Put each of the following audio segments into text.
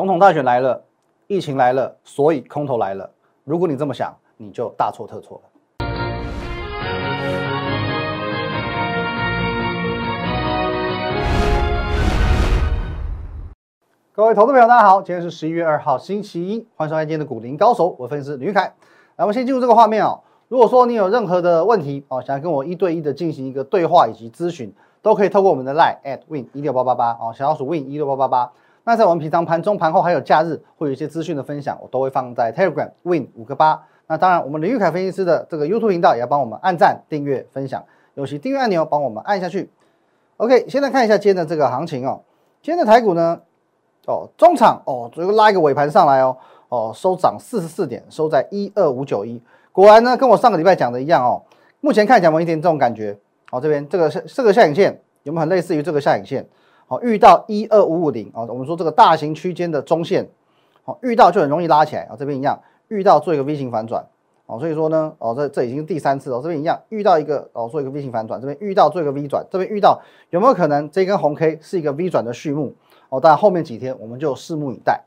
总统大选来了，疫情来了，所以空头来了。如果你这么想，你就大错特错了。各位投资朋友，大家好，今天是十一月二号，星期一，欢迎收看今天的股林高手，我分析师吕凯。来，我们先进入这个画面哦。如果说你有任何的问题哦，想要跟我一对一的进行一个对话以及咨询，都可以透过我们的 line at win 一六八八八哦，小老鼠 win 一六八八八。那在我们平常盘中、盘后还有假日，会有一些资讯的分享，我都会放在 Telegram win 五个八。那当然，我们林玉凯分析师的这个 YouTube 频道也要帮我们按赞、订阅、分享，尤其订阅按钮帮我们按下去。OK，现在看一下今天的这个行情哦。今天的台股呢，哦，中场哦，最后拉一个尾盘上来哦，哦，收涨四十四点，收在一二五九一。果然呢，跟我上个礼拜讲的一样哦。目前看起来有一点这种感觉。哦，这边这个这个下影线有没有很类似于这个下影线？好，遇到一二五五零啊，我们说这个大型区间的中线，好，遇到就很容易拉起来啊。这边一样，遇到做一个 V 型反转，哦，所以说呢，哦，这这已经是第三次了。这边一样，遇到一个哦，做一个 V 型反转，这边遇到做一个 V 转，这边遇到有没有可能这根红 K 是一个 V 转的序幕？哦，当然后面几天我们就拭目以待。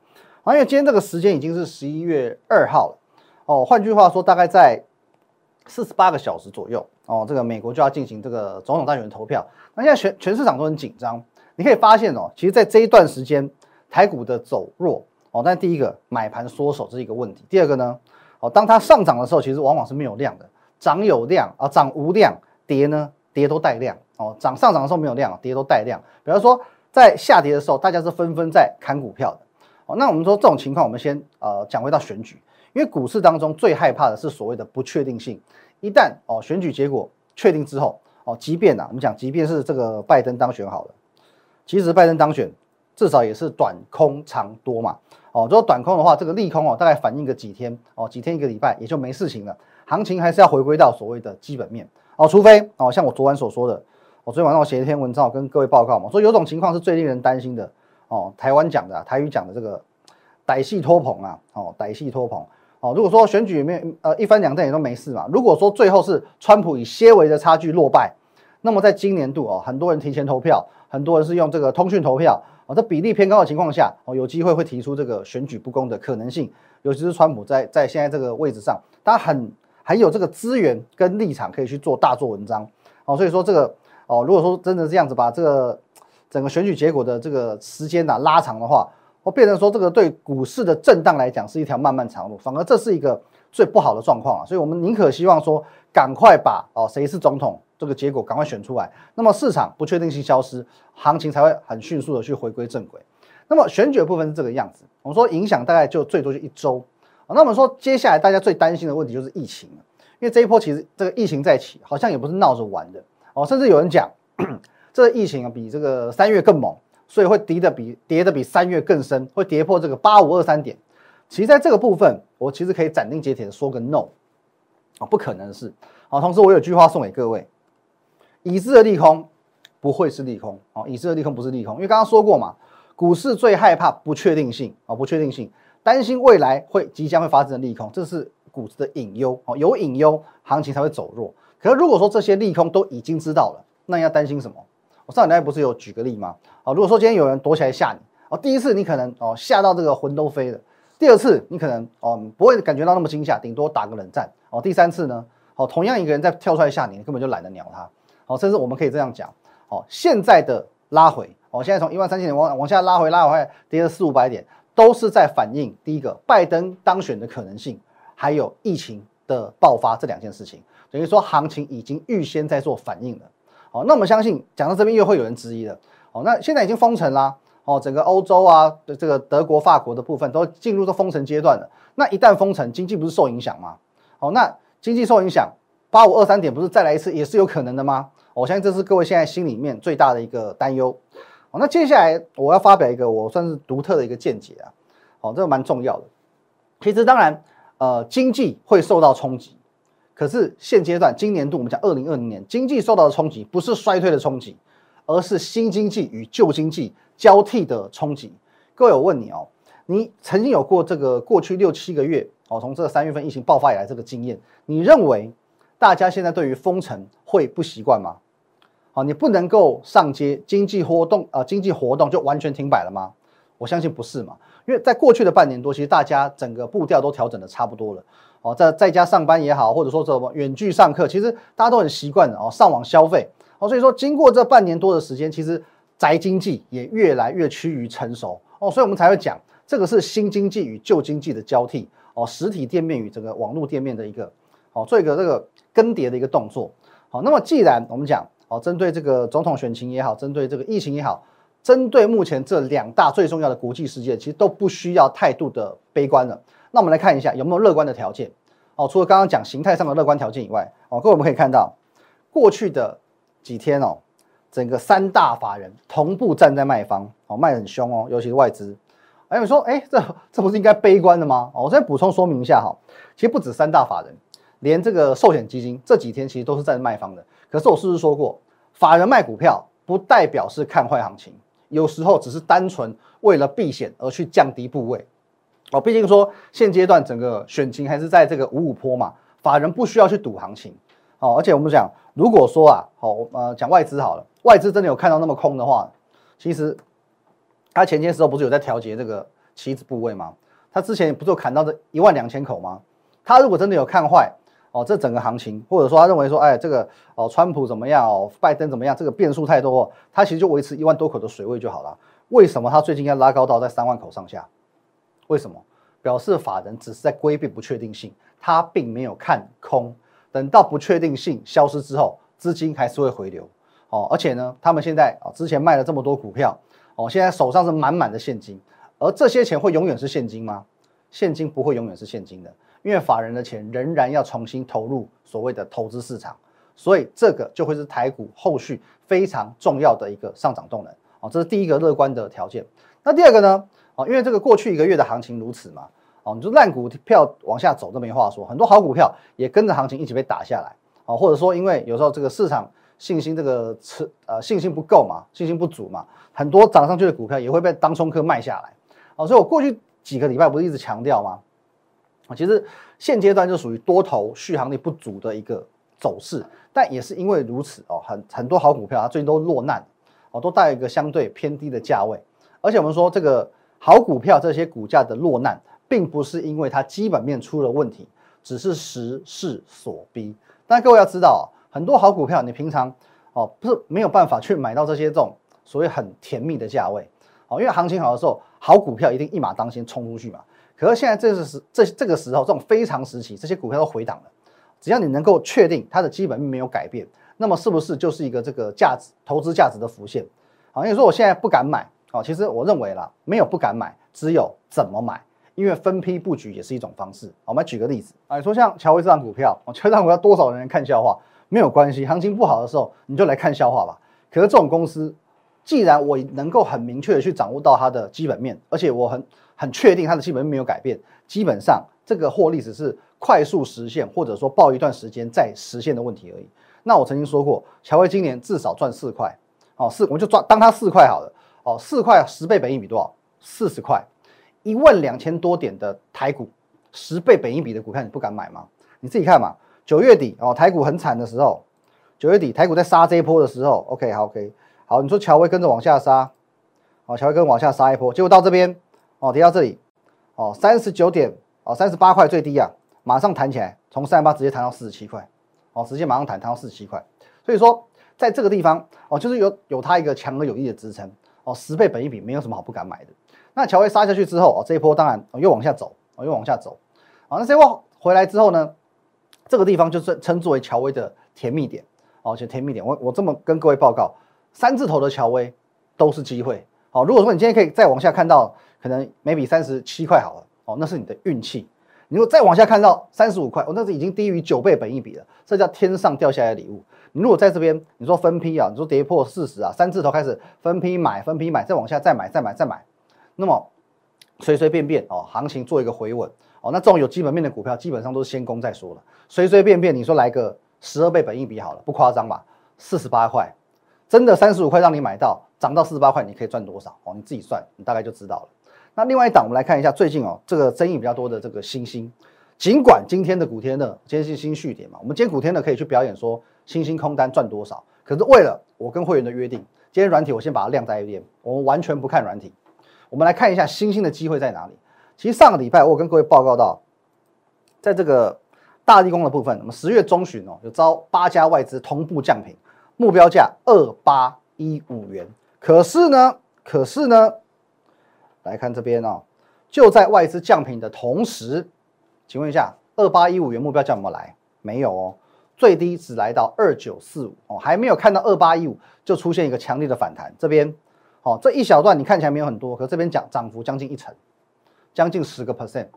啊，因为今天这个时间已经是十一月二号了，哦，换句话说，大概在。四十八个小时左右哦，这个美国就要进行这个总统大选的投票。那现在全全市场都很紧张，你可以发现哦，其实，在这一段时间，台股的走弱哦，但第一个买盘缩手这是一个问题。第二个呢，哦，当它上涨的时候，其实往往是没有量的，涨有量啊，涨无量，跌呢，跌都带量哦，涨上涨的时候没有量，跌都带量。比方说，在下跌的时候，大家是纷纷在砍股票的哦。那我们说这种情况，我们先呃讲回到选举。因为股市当中最害怕的是所谓的不确定性，一旦哦选举结果确定之后哦，即便呐我们讲，即便是这个拜登当选好了，其实拜登当选至少也是短空长多嘛哦，如果短空的话，这个利空哦大概反映个几天哦，几天一个礼拜也就没事情了，行情还是要回归到所谓的基本面哦，除非哦像我昨晚所说的，我昨天晚上我写一篇文章我跟各位报告嘛，说有种情况是最令人担心的哦，台湾讲的台语讲的这个歹戏托棚啊哦，歹戏托棚。哦，如果说选举里面呃一翻两瞪也都没事嘛。如果说最后是川普以些微的差距落败，那么在今年度哦，很多人提前投票，很多人是用这个通讯投票哦，这比例偏高的情况下哦，有机会会提出这个选举不公的可能性。尤其是川普在在现在这个位置上，他很很有这个资源跟立场可以去做大做文章哦。所以说这个哦，如果说真的这样子把这个整个选举结果的这个时间呐拉长的话。我变成说，这个对股市的震荡来讲是一条漫漫长路，反而这是一个最不好的状况啊。所以，我们宁可希望说，赶快把哦谁是总统这个结果赶快选出来，那么市场不确定性消失，行情才会很迅速的去回归正轨。那么选举的部分是这个样子，我们说影响大概就最多就一周。那我们说接下来大家最担心的问题就是疫情了，因为这一波其实这个疫情再起，好像也不是闹着玩的哦，甚至有人讲这个疫情啊比这个三月更猛。所以会跌的比跌的比三月更深，会跌破这个八五二三点。其实在这个部分，我其实可以斩钉截铁的说个 no 啊，不可能的事。好，同时我有句话送给各位：已知的利空不会是利空哦，已知的利空不是利空，因为刚刚说过嘛，股市最害怕不确定性啊，不确定性，担心未来会即将会发生的利空，这是股市的隐忧哦，有隐忧，行情才会走弱。可是如果说这些利空都已经知道了，那你要担心什么？我上礼拜不是有举个例吗？哦，如果说今天有人躲起来吓你，哦，第一次你可能哦吓到这个魂都飞了，第二次你可能哦不会感觉到那么惊吓，顶多打个冷战，哦，第三次呢，哦，同样一个人再跳出来吓你，你根本就懒得鸟他，好，甚至我们可以这样讲，哦，现在的拉回，哦，现在从一万三千点往往下拉回，拉回跌了四五百点，都是在反映第一个拜登当选的可能性，还有疫情的爆发这两件事情，等于说行情已经预先在做反应了。好，那我们相信讲到这边又会有人质疑了。哦，那现在已经封城啦。哦，整个欧洲啊的这个德国、法国的部分都进入这封城阶段了。那一旦封城，经济不是受影响吗？哦，那经济受影响，八五二三点不是再来一次也是有可能的吗？我相信这是各位现在心里面最大的一个担忧。哦，那接下来我要发表一个我算是独特的一个见解啊。哦，这个蛮重要的。其实当然，呃，经济会受到冲击。可是现阶段，今年度我们讲二零二零年经济受到的冲击，不是衰退的冲击，而是新经济与旧经济交替的冲击。各位，我问你哦，你曾经有过这个过去六七个月哦，从这个三月份疫情爆发以来这个经验，你认为大家现在对于封城会不习惯吗？好，你不能够上街，经济活动啊，经济活动就完全停摆了吗？我相信不是嘛，因为在过去的半年多，其实大家整个步调都调整的差不多了。哦，在在家上班也好，或者说什么远距上课，其实大家都很习惯的哦，上网消费。哦，所以说经过这半年多的时间，其实宅经济也越来越趋于成熟。哦，所以我们才会讲这个是新经济与旧经济的交替。哦，实体店面与整个网络店面的一个哦，做一个这个更迭的一个动作。好，那么既然我们讲哦，针对这个总统选情也好，针对这个疫情也好，针对目前这两大最重要的国际事件，其实都不需要态度的悲观了。那我们来看一下有没有乐观的条件。哦，除了刚刚讲形态上的乐观条件以外，哦，各位我们可以看到，过去的几天哦，整个三大法人同步站在卖方，哦，卖很凶哦，尤其是外资。哎，你说，哎，这这不是应该悲观的吗？哦，我再补充说明一下哈，其实不止三大法人，连这个寿险基金这几天其实都是在卖方的。可是我是不是说过，法人卖股票不代表是看坏行情，有时候只是单纯为了避险而去降低部位。哦，毕竟说现阶段整个选情还是在这个五五坡嘛，法人不需要去赌行情。哦，而且我们讲，如果说啊，好，呃，讲外资好了，外资真的有看到那么空的话，其实他前些时候不是有在调节这个棋子部位吗？他之前不是有砍到这一万两千口吗？他如果真的有看坏哦，这整个行情，或者说他认为说，哎，这个哦，川普怎么样哦，拜登怎么样，这个变数太多，他其实就维持一万多口的水位就好了。为什么他最近要拉高到在三万口上下？为什么？表示法人只是在规避不确定性，他并没有看空。等到不确定性消失之后，资金还是会回流。哦，而且呢，他们现在啊，之前卖了这么多股票，哦，现在手上是满满的现金。而这些钱会永远是现金吗？现金不会永远是现金的，因为法人的钱仍然要重新投入所谓的投资市场，所以这个就会是台股后续非常重要的一个上涨动能。哦，这是第一个乐观的条件。那第二个呢？哦，因为这个过去一个月的行情如此嘛，哦，你说烂股票往下走都没话说，很多好股票也跟着行情一起被打下来，哦，或者说因为有时候这个市场信心这个持呃信心不够嘛，信心不足嘛，很多涨上去的股票也会被当冲客卖下来，哦，所以我过去几个礼拜不是一直强调吗？啊，其实现阶段就属于多头续航力不足的一个走势，但也是因为如此哦，很很多好股票它最近都落难，哦，都带一个相对偏低的价位，而且我们说这个。好股票这些股价的落难，并不是因为它基本面出了问题，只是时势所逼。但各位要知道，很多好股票你平常哦不是没有办法去买到这些这种所谓很甜蜜的价位哦，因为行情好的时候，好股票一定一马当先冲出去嘛。可是现在这是时这这个时候这种非常时期，这些股票都回档了。只要你能够确定它的基本面没有改变，那么是不是就是一个这个价值投资价值的浮现？好，你说我现在不敢买。哦，其实我认为啦，没有不敢买，只有怎么买，因为分批布局也是一种方式。我们举个例子啊，你说像乔威这张股票，哦，乔威这张股票多少人看笑话？没有关系，行情不好的时候你就来看笑话吧。可是这种公司，既然我能够很明确的去掌握到它的基本面，而且我很很确定它的基本面没有改变，基本上这个获利只是快速实现，或者说报一段时间再实现的问题而已。那我曾经说过，乔威今年至少赚四块，哦，四我们就赚当它四块好了。哦，四块十倍本益比多少？四十块，一万两千多点的台股，十倍本益比的股票你不敢买吗？你自己看嘛。九月底哦，台股很惨的时候，九月底台股在杀这一波的时候，OK 好 OK 好，你说乔威跟着往下杀，哦，乔威跟往下杀一波，结果到这边哦，跌到这里哦，三十九点哦，三十八块最低啊，马上弹起来，从三十八直接弹到四十七块，哦，直接马上弹弹到四十七块，所以说在这个地方哦，就是有有它一个强而有力的支撑。哦，十倍本一比没有什么好不敢买的。那乔威杀下去之后，哦，这一波当然又往下走，哦，又往下走。哦，那这波回来之后呢，这个地方就是称作为乔威的甜蜜点，哦，就甜蜜点。我我这么跟各位报告，三字头的乔威都是机会。哦，如果说你今天可以再往下看到，可能每笔三十七块好了，哦，那是你的运气。你如果再往下看到三十五块，哦，那是已经低于九倍本一比了，这叫天上掉下来的礼物。你如果在这边，你说分批啊，你说跌破四十啊，三字头开始分批买，分批买，再往下再买，再买，再买，那么随随便便哦，行情做一个回稳哦，那这种有基本面的股票，基本上都是先攻再说了。随随便便你说来个十二倍本益比好了，不夸张吧？四十八块，真的三十五块让你买到，涨到四十八块，你可以赚多少哦？你自己算，你大概就知道了。那另外一档，我们来看一下最近哦，这个争议比较多的这个星星，尽管今天的古天乐今天是新续点嘛，我们今天古天乐可以去表演说。星星空单赚多少？可是为了我跟会员的约定，今天软体我先把它晾在一边，我们完全不看软体。我们来看一下星星的机会在哪里。其实上个礼拜我有跟各位报告到，在这个大地宫的部分，我们十月中旬哦，有招八家外资同步降频，目标价二八一五元。可是呢，可是呢，来看这边哦，就在外资降频的同时，请问一下，二八一五元目标价有没有来？没有哦，最低只来到二九四五哦，还没有看到二八一五就出现一个强烈的反弹。这边哦，这一小段你看起来没有很多，可这边涨涨幅将近一成，将近十个 percent。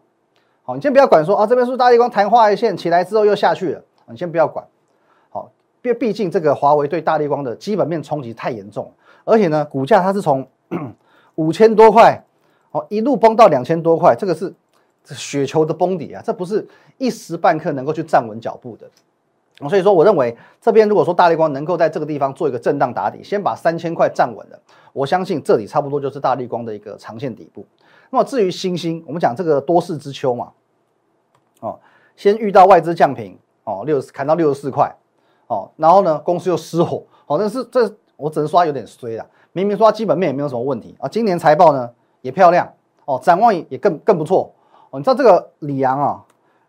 好，你先不要管说啊，这边是是大立光昙花一现起来之后又下去了，你先不要管。好，毕毕竟这个华为对大立光的基本面冲击太严重，而且呢，股价它是从 五千多块。哦，一路崩到两千多块，这个是雪球的崩底啊，这不是一时半刻能够去站稳脚步的。所以说，我认为这边如果说大立光能够在这个地方做一个震荡打底，先把三千块站稳了，我相信这里差不多就是大立光的一个长线底部。那么至于星星，我们讲这个多事之秋嘛，哦，先遇到外资降频，哦，六砍到六十四块，哦，然后呢，公司又失火，好，但是这我只能说有点衰了，明明说基本面也没有什么问题啊，今年财报呢？也漂亮哦，展望也更更不错哦。你知道这个李阳啊，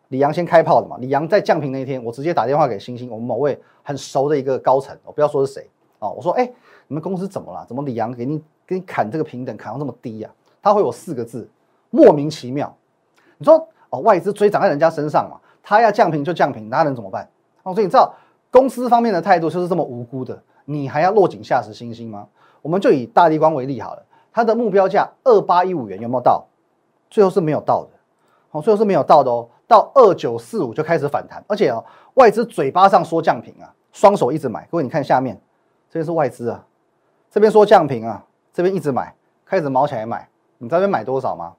李阳先开炮的嘛？李阳在降平那一天，我直接打电话给星星，我们某位很熟的一个高层，我不要说是谁哦。我说，哎，你们公司怎么了？怎么李阳给你给你砍这个平等砍到这么低呀？他会有四个字，莫名其妙。你说哦，外资追涨在人家身上嘛，他要降平就降平，那能怎么办？哦，所以你知道公司方面的态度就是这么无辜的，你还要落井下石星星吗？我们就以大地光为例好了。它的目标价二八一五元有没有到？最后是没有到的，哦，最后是没有到的哦。到二九四五就开始反弹，而且哦，外资嘴巴上说降平啊，双手一直买。各位你看下面，这边是外资啊，这边说降平啊，这边一直买，开始毛起来买。你知道这边买多少吗？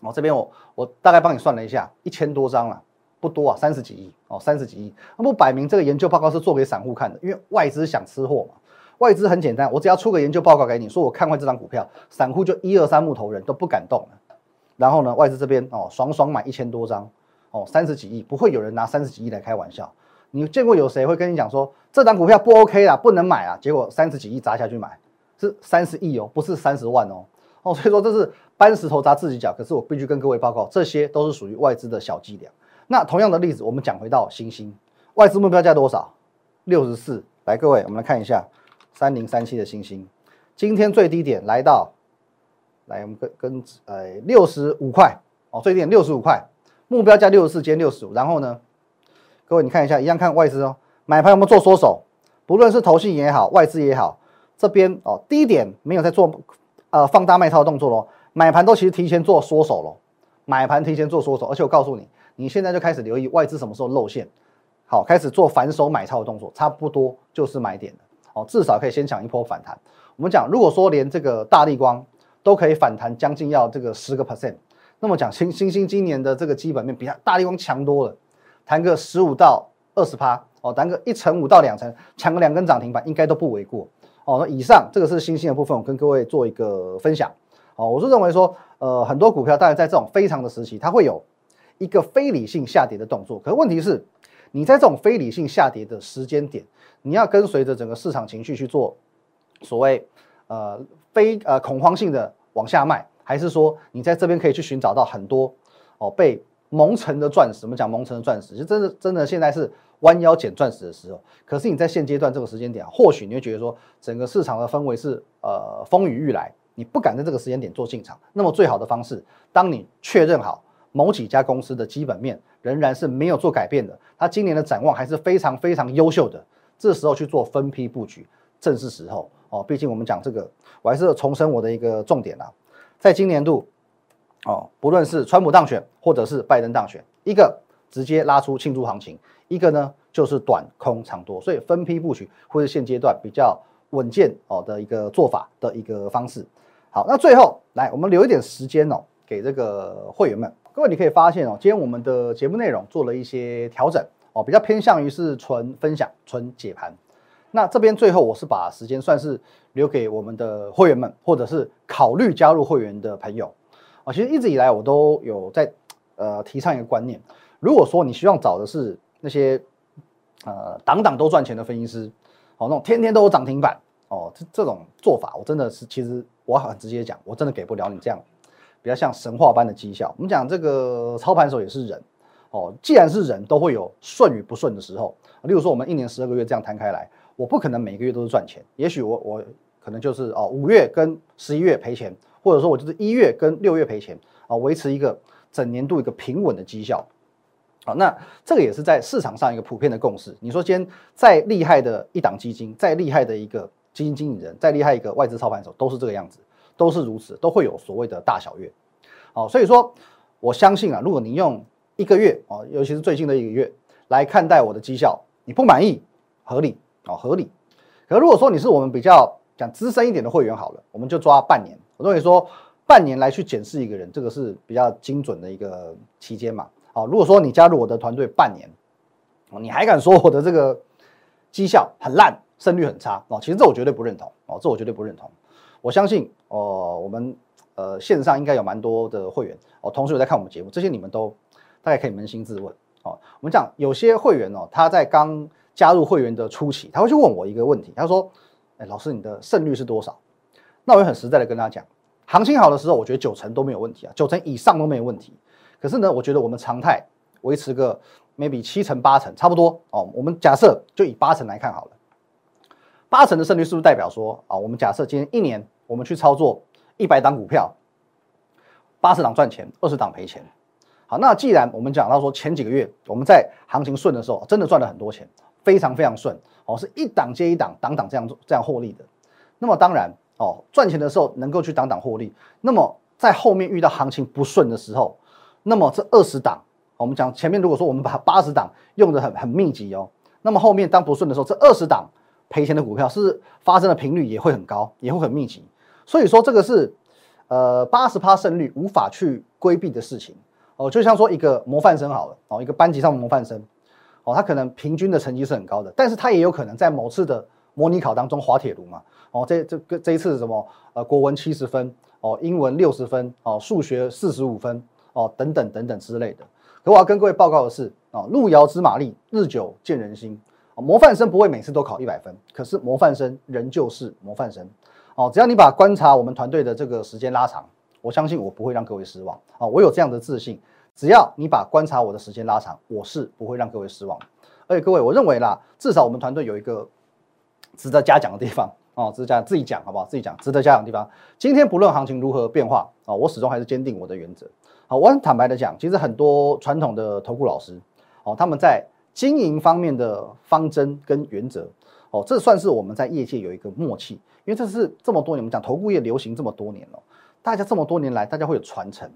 哦，这边我我大概帮你算了一下，一千多张了，不多啊，三十几亿哦，三十几亿。那不摆明这个研究报告是做给散户看的，因为外资想吃货嘛。外资很简单，我只要出个研究报告给你，说我看坏这张股票，散户就一二三木头人都不敢动了。然后呢，外资这边哦，爽爽买一千多张，哦，三十几亿，不会有人拿三十几亿来开玩笑。你见过有谁会跟你讲说这张股票不 OK 啦，不能买啊？结果三十几亿砸下去买，是三十亿哦，不是三十万哦。哦，所以说这是搬石头砸自己脚。可是我必须跟各位报告，这些都是属于外资的小伎俩。那同样的例子，我们讲回到星星，外资目标价多少？六十四。来，各位，我们来看一下。三零三七的星星，今天最低点来到，来我们跟跟呃六十五块哦，最低点六十五块，目标价六十四，今天六十五。然后呢，各位你看一下，一样看外资哦，买盘有没有做缩手？不论是投信也好，外资也好，这边哦低点没有在做呃放大卖套的动作咯，买盘都其实提前做缩手了，买盘提前做缩手，而且我告诉你，你现在就开始留意外资什么时候露馅，好，开始做反手买超的动作，差不多就是买点了。哦，至少可以先抢一波反弹。我们讲，如果说连这个大力光都可以反弹将近要这个十个 percent，那么讲新新兴今年的这个基本面比它大力光强多了，弹个十五到二十趴，哦，弹个一成五到两成，抢个两根涨停板应该都不为过。哦，那以上这个是新兴的部分，我跟各位做一个分享。哦，我是认为说，呃，很多股票当然在这种非常的时期，它会有一个非理性下跌的动作。可是问题是，你在这种非理性下跌的时间点。你要跟随着整个市场情绪去做所谓呃非呃恐慌性的往下卖，还是说你在这边可以去寻找到很多哦被蒙尘的钻石？我们讲蒙尘的钻石，就真的真的现在是弯腰捡钻石的时候。可是你在现阶段这个时间点，或许你会觉得说整个市场的氛围是呃风雨欲来，你不敢在这个时间点做进场。那么最好的方式，当你确认好某几家公司的基本面仍然是没有做改变的，它今年的展望还是非常非常优秀的。这时候去做分批布局，正是时候哦。毕竟我们讲这个，我还是重申我的一个重点啊。在今年度，哦，不论是川普当选或者是拜登当选，一个直接拉出庆祝行情，一个呢就是短空长多，所以分批布局会是现阶段比较稳健哦的一个做法的一个方式。好，那最后来我们留一点时间哦，给这个会员们。各位你可以发现哦，今天我们的节目内容做了一些调整。哦，比较偏向于是纯分享、纯解盘。那这边最后我是把时间算是留给我们的会员们，或者是考虑加入会员的朋友。啊，其实一直以来我都有在呃提倡一个观念：如果说你希望找的是那些呃档档都赚钱的分析师，哦，那种天天都有涨停板，哦，这这种做法，我真的是其实我很直接讲，我真的给不了你这样比较像神话般的绩效。我们讲这个操盘手也是人哦，既然是人都会有顺与不顺的时候。例如说，我们一年十二个月这样摊开来，我不可能每个月都是赚钱，也许我我可能就是哦五月跟十一月赔钱，或者说我就是一月跟六月赔钱啊，维持一个整年度一个平稳的绩效。好，那这个也是在市场上一个普遍的共识。你说今天再厉害的一档基金，再厉害的一个基金经理人，再厉害一个外资操盘手，都是这个样子，都是如此，都会有所谓的大小月。好，所以说我相信啊，如果你用一个月哦，尤其是最近的一个月来看待我的绩效，你不满意，合理哦，合理。可如果说你是我们比较讲资深一点的会员，好了，我们就抓半年。我认为说半年来去检视一个人，这个是比较精准的一个期间嘛。好，如果说你加入我的团队半年，哦，你还敢说我的这个绩效很烂，胜率很差哦？其实这我绝对不认同哦，这我绝对不认同。我相信哦，我们呃线上应该有蛮多的会员哦，同时有在看我们节目，这些你们都大概可以扪心自问哦。我们讲有些会员哦，他在刚加入会员的初期，他会去问我一个问题，他说：“哎，老师，你的胜率是多少？”那我也很实在的跟他讲，行情好的时候，我觉得九成都没有问题啊，九成以上都没有问题。可是呢，我觉得我们常态维持个 maybe 七成八成差不多哦。我们假设就以八成来看好了，八成的胜率是不是代表说啊？我们假设今天一年我们去操作一百档股票，八十档赚钱，二十档赔钱。好，那既然我们讲到说前几个月我们在行情顺的时候，真的赚了很多钱，非常非常顺哦，是一档接一档，档档这样这样获利的。那么当然哦，赚钱的时候能够去档档获利，那么在后面遇到行情不顺的时候。那么这二十档，我们讲前面如果说我们把八十档用的很很密集哦，那么后面当不顺的时候，这二十档赔钱的股票是发生的频率也会很高，也会很密集。所以说这个是呃八十趴胜率无法去规避的事情哦。就像说一个模范生好了哦，一个班级上的模范生哦，他可能平均的成绩是很高的，但是他也有可能在某次的模拟考当中滑铁卢嘛哦。这这个这一次什么呃国文七十分哦，英文六十分哦，数学四十五分。哦，等等等等之类的。可我要跟各位报告的是，啊，路遥知马力，日久见人心。模范生不会每次都考一百分，可是模范生仍旧是模范生。哦，只要你把观察我们团队的这个时间拉长，我相信我不会让各位失望。啊，我有这样的自信，只要你把观察我的时间拉长，我是不会让各位失望。而且各位，我认为啦，至少我们团队有一个值得嘉奖的地方。哦，值得讲自己讲好不好？自己讲值得嘉奖的地方。今天不论行情如何变化，啊，我始终还是坚定我的原则。好，我很坦白的讲，其实很多传统的投顾老师，哦，他们在经营方面的方针跟原则，哦，这算是我们在业界有一个默契，因为这是这么多年，我们讲投顾业流行这么多年了，大家这么多年来，大家会有传承，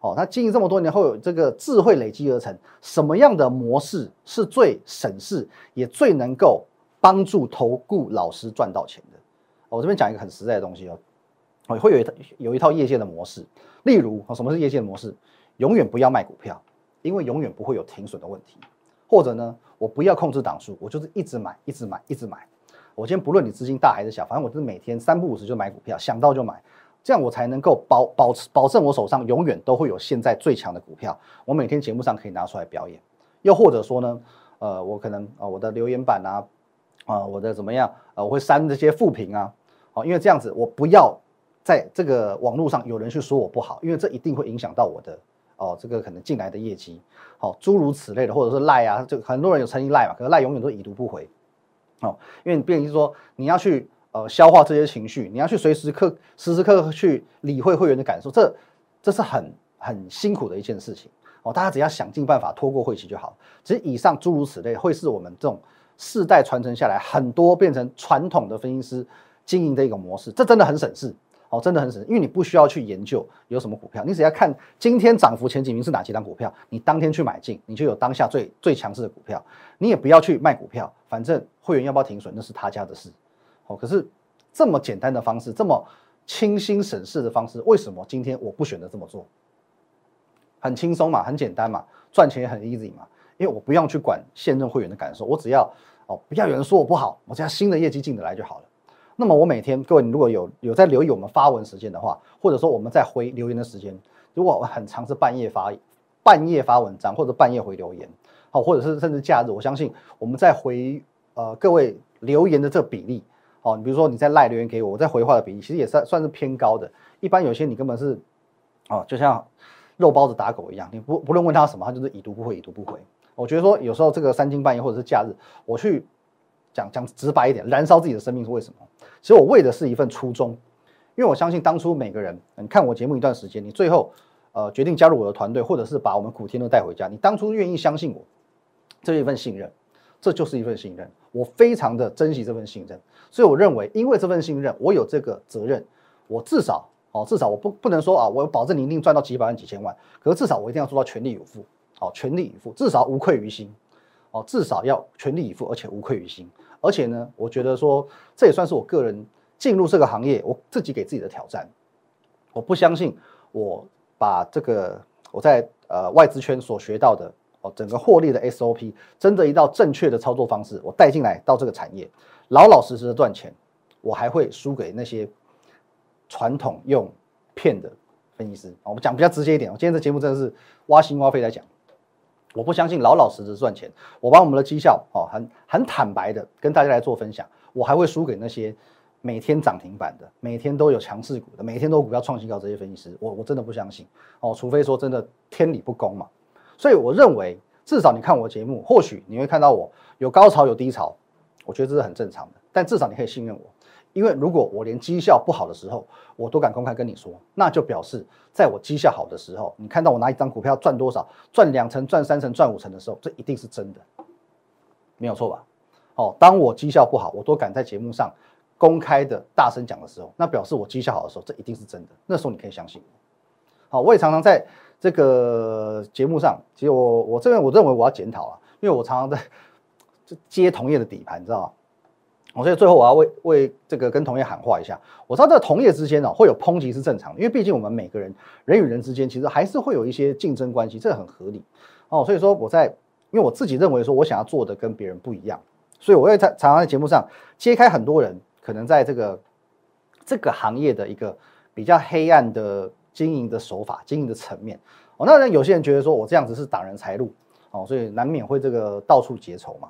哦，那经营这么多年会有这个智慧累积而成，什么样的模式是最省事，也最能够帮助投顾老师赚到钱的？我这边讲一个很实在的东西哦。哦，会有一套有一套业界的模式，例如什么是业界的模式？永远不要卖股票，因为永远不会有停损的问题。或者呢，我不要控制档数，我就是一直买，一直买，一直买。我今天不论你资金大还是小，反正我就是每天三不五时就买股票，想到就买，这样我才能够保保持保证我手上永远都会有现在最强的股票，我每天节目上可以拿出来表演。又或者说呢，呃，我可能啊，我的留言板啊，啊，我的怎么样，呃，我会删这些负评啊，好，因为这样子我不要。在这个网络上有人去说我不好，因为这一定会影响到我的哦，这个可能进来的业绩，好，诸如此类的，或者是赖啊，就很多人有成意赖嘛，可是赖永远都已读不回，哦，因为你变成是说你要去呃消化这些情绪，你要去随时刻时时刻刻去理会会员的感受，这这是很很辛苦的一件事情哦，大家只要想尽办法拖过会期就好。其实以上诸如此类会是我们这种世代传承下来很多变成传统的分析师经营的一个模式，这真的很省事。哦，真的很省，因为你不需要去研究有什么股票，你只要看今天涨幅前几名是哪几档股票，你当天去买进，你就有当下最最强势的股票。你也不要去卖股票，反正会员要不要停损那是他家的事。哦，可是这么简单的方式，这么清新省事的方式，为什么今天我不选择这么做？很轻松嘛，很简单嘛，赚钱也很 easy 嘛，因为我不用去管现任会员的感受，我只要哦不要有人说我不好，我只要新的业绩进得来就好了。那么我每天各位，你如果有有在留意我们发文时间的话，或者说我们在回留言的时间，如果我很长是半夜发半夜发文章，或者半夜回留言，好，或者是甚至假日，我相信我们在回呃各位留言的这个比例，哦，你比如说你在赖留言给我，我在回话的比例其实也算算是偏高的。一般有些你根本是哦，就像肉包子打狗一样，你不不论问他什么，他就是已读不回，已读不回。我觉得说有时候这个三更半夜或者是假日，我去讲讲直白一点，燃烧自己的生命是为什么？其实我为的是一份初衷，因为我相信当初每个人，你看我节目一段时间，你最后呃决定加入我的团队，或者是把我们古天乐带回家，你当初愿意相信我，这是一份信任，这就是一份信任，我非常的珍惜这份信任，所以我认为，因为这份信任，我有这个责任，我至少哦，至少我不不能说啊，我保证你一定赚到几百万几千万，可是至少我一定要做到全力以赴。哦，全力以赴，至少无愧于心。哦，至少要全力以赴，而且无愧于心。而且呢，我觉得说这也算是我个人进入这个行业，我自己给自己的挑战。我不相信我把这个我在呃外资圈所学到的哦整个获利的 SOP，真的一道正确的操作方式，我带进来到这个产业，老老实实的赚钱，我还会输给那些传统用骗的分析师。我们讲比较直接一点，我今天这节目真的是挖心挖肺在讲。我不相信老老实实赚钱，我把我们的绩效哦，很很坦白的跟大家来做分享，我还会输给那些每天涨停板的、每天都有强势股的、每天都股票创新高这些分析师，我我真的不相信哦，除非说真的天理不公嘛。所以我认为，至少你看我节目，或许你会看到我有高潮有低潮，我觉得这是很正常的，但至少你可以信任我。因为如果我连绩效不好的时候，我都敢公开跟你说，那就表示在我绩效好的时候，你看到我拿一张股票赚多少，赚两成、赚三成、赚五成的时候，这一定是真的，没有错吧？哦，当我绩效不好，我都敢在节目上公开的大声讲的时候，那表示我绩效好的时候，这一定是真的。那时候你可以相信我。好，我也常常在这个节目上，其实我我这边我认为我要检讨啊，因为我常常在接同业的底盘，你知道吗？所以最后我要为为这个跟同业喊话一下。我知道这个同业之间呢会有抨击是正常的，因为毕竟我们每个人人与人之间其实还是会有一些竞争关系，这很合理哦。所以说我在因为我自己认为说我想要做的跟别人不一样，所以我会在常常在节目上揭开很多人可能在这个这个行业的一个比较黑暗的经营的手法、经营的层面哦。那有些人觉得说我这样子是挡人财路哦，所以难免会这个到处结仇嘛。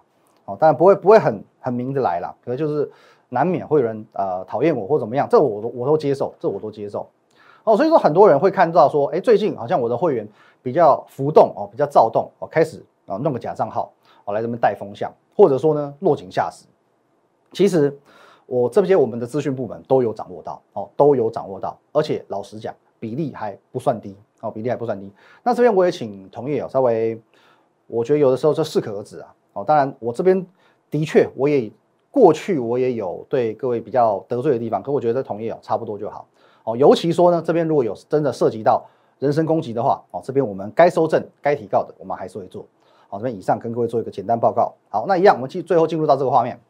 哦，当然不会不会很很明的来了，可能就是难免会有人呃讨厌我或怎么样，这我都我都接受，这我都接受。哦，所以说很多人会看到说，哎，最近好像我的会员比较浮动哦，比较躁动哦，开始啊弄个假账号哦来这边带风向，或者说呢落井下石。其实我这些我们的资讯部门都有掌握到哦，都有掌握到，而且老实讲比例还不算低哦，比例还不算低。那这边我也请同业哦稍微，我觉得有的时候就适可而止啊。哦，当然，我这边的确，我也过去我也有对各位比较得罪的地方，可我觉得同业哦差不多就好。哦，尤其说呢，这边如果有真的涉及到人身攻击的话，哦，这边我们该收证、该提告的，我们还是会做。好，这边以上跟各位做一个简单报告。好，那一样，我们进最后进入到这个画面。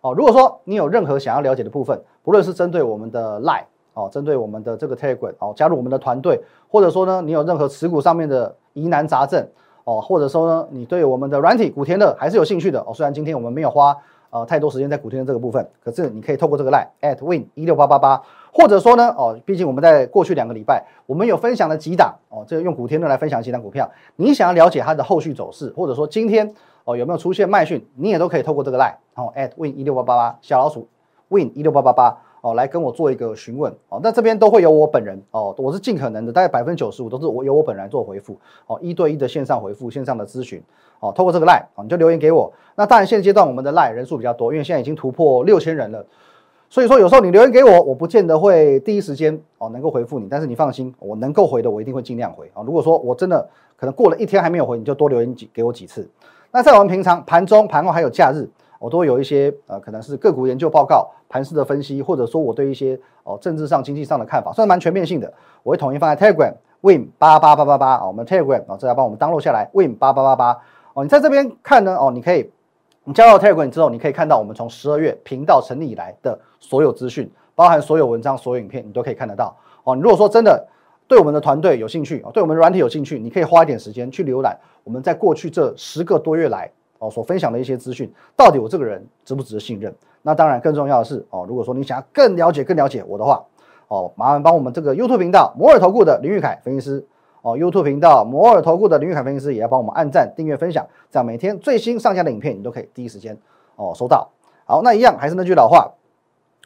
哦，如果说你有任何想要了解的部分，不论是针对我们的 Line，哦，针对我们的这个 Telegram，哦，加入我们的团队，或者说呢，你有任何持股上面的疑难杂症。哦，或者说呢，你对我们的软体古天乐还是有兴趣的哦。虽然今天我们没有花呃太多时间在古天乐这个部分，可是你可以透过这个 line at win 一六八八八，或者说呢，哦，毕竟我们在过去两个礼拜，我们有分享了几档哦，这个用古天乐来分享几档股票，你想要了解它的后续走势，或者说今天哦有没有出现卖讯，你也都可以透过这个 line 哦 at win 一六八八八小老鼠 win 一六八八八。哦，来跟我做一个询问哦，那这边都会有我本人哦，我是尽可能的，大概百分之九十五都是我由我本人做回复哦，一对一的线上回复，线上的咨询哦，透过这个 line 哦，你就留言给我。那当然现阶段我们的 line 人数比较多，因为现在已经突破六千人了，所以说有时候你留言给我，我不见得会第一时间哦能够回复你，但是你放心，我能够回的我一定会尽量回啊。如果说我真的可能过了一天还没有回，你就多留言几给我几次。那在我们平常盘中、盘后还有假日。我都有一些呃，可能是个股研究报告、盘势的分析，或者说我对一些哦政治上、经济上的看法，算蛮全面性的。我会统一放在 Telegram Win 八八八八八啊，我们 Telegram 啊，这要帮我们登录下来 Win 八八八八哦。你在这边看呢哦，你可以你加入 Telegram 之后，你可以看到我们从十二月频道成立以来的所有资讯，包含所有文章、所有影片，你都可以看得到哦。你如果说真的对我们的团队有兴趣哦，对我们软体有兴趣，你可以花一点时间去浏览我们在过去这十个多月来。哦，所分享的一些资讯，到底我这个人值不值得信任？那当然，更重要的是，哦，如果说你想要更了解、更了解我的话，哦，麻烦帮我们这个 YouTube 频道摩尔投顾的林玉凯分析师，哦，YouTube 频道摩尔投顾的林玉凯分析师也要帮我们按赞、订阅、分享，这样每天最新上架的影片你都可以第一时间哦收到。好，那一样还是那句老话，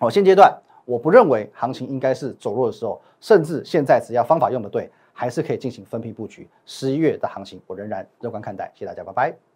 哦，现阶段我不认为行情应该是走弱的时候，甚至现在只要方法用的对，还是可以进行分批布局。十一月的行情，我仍然乐观看待。谢谢大家，拜拜。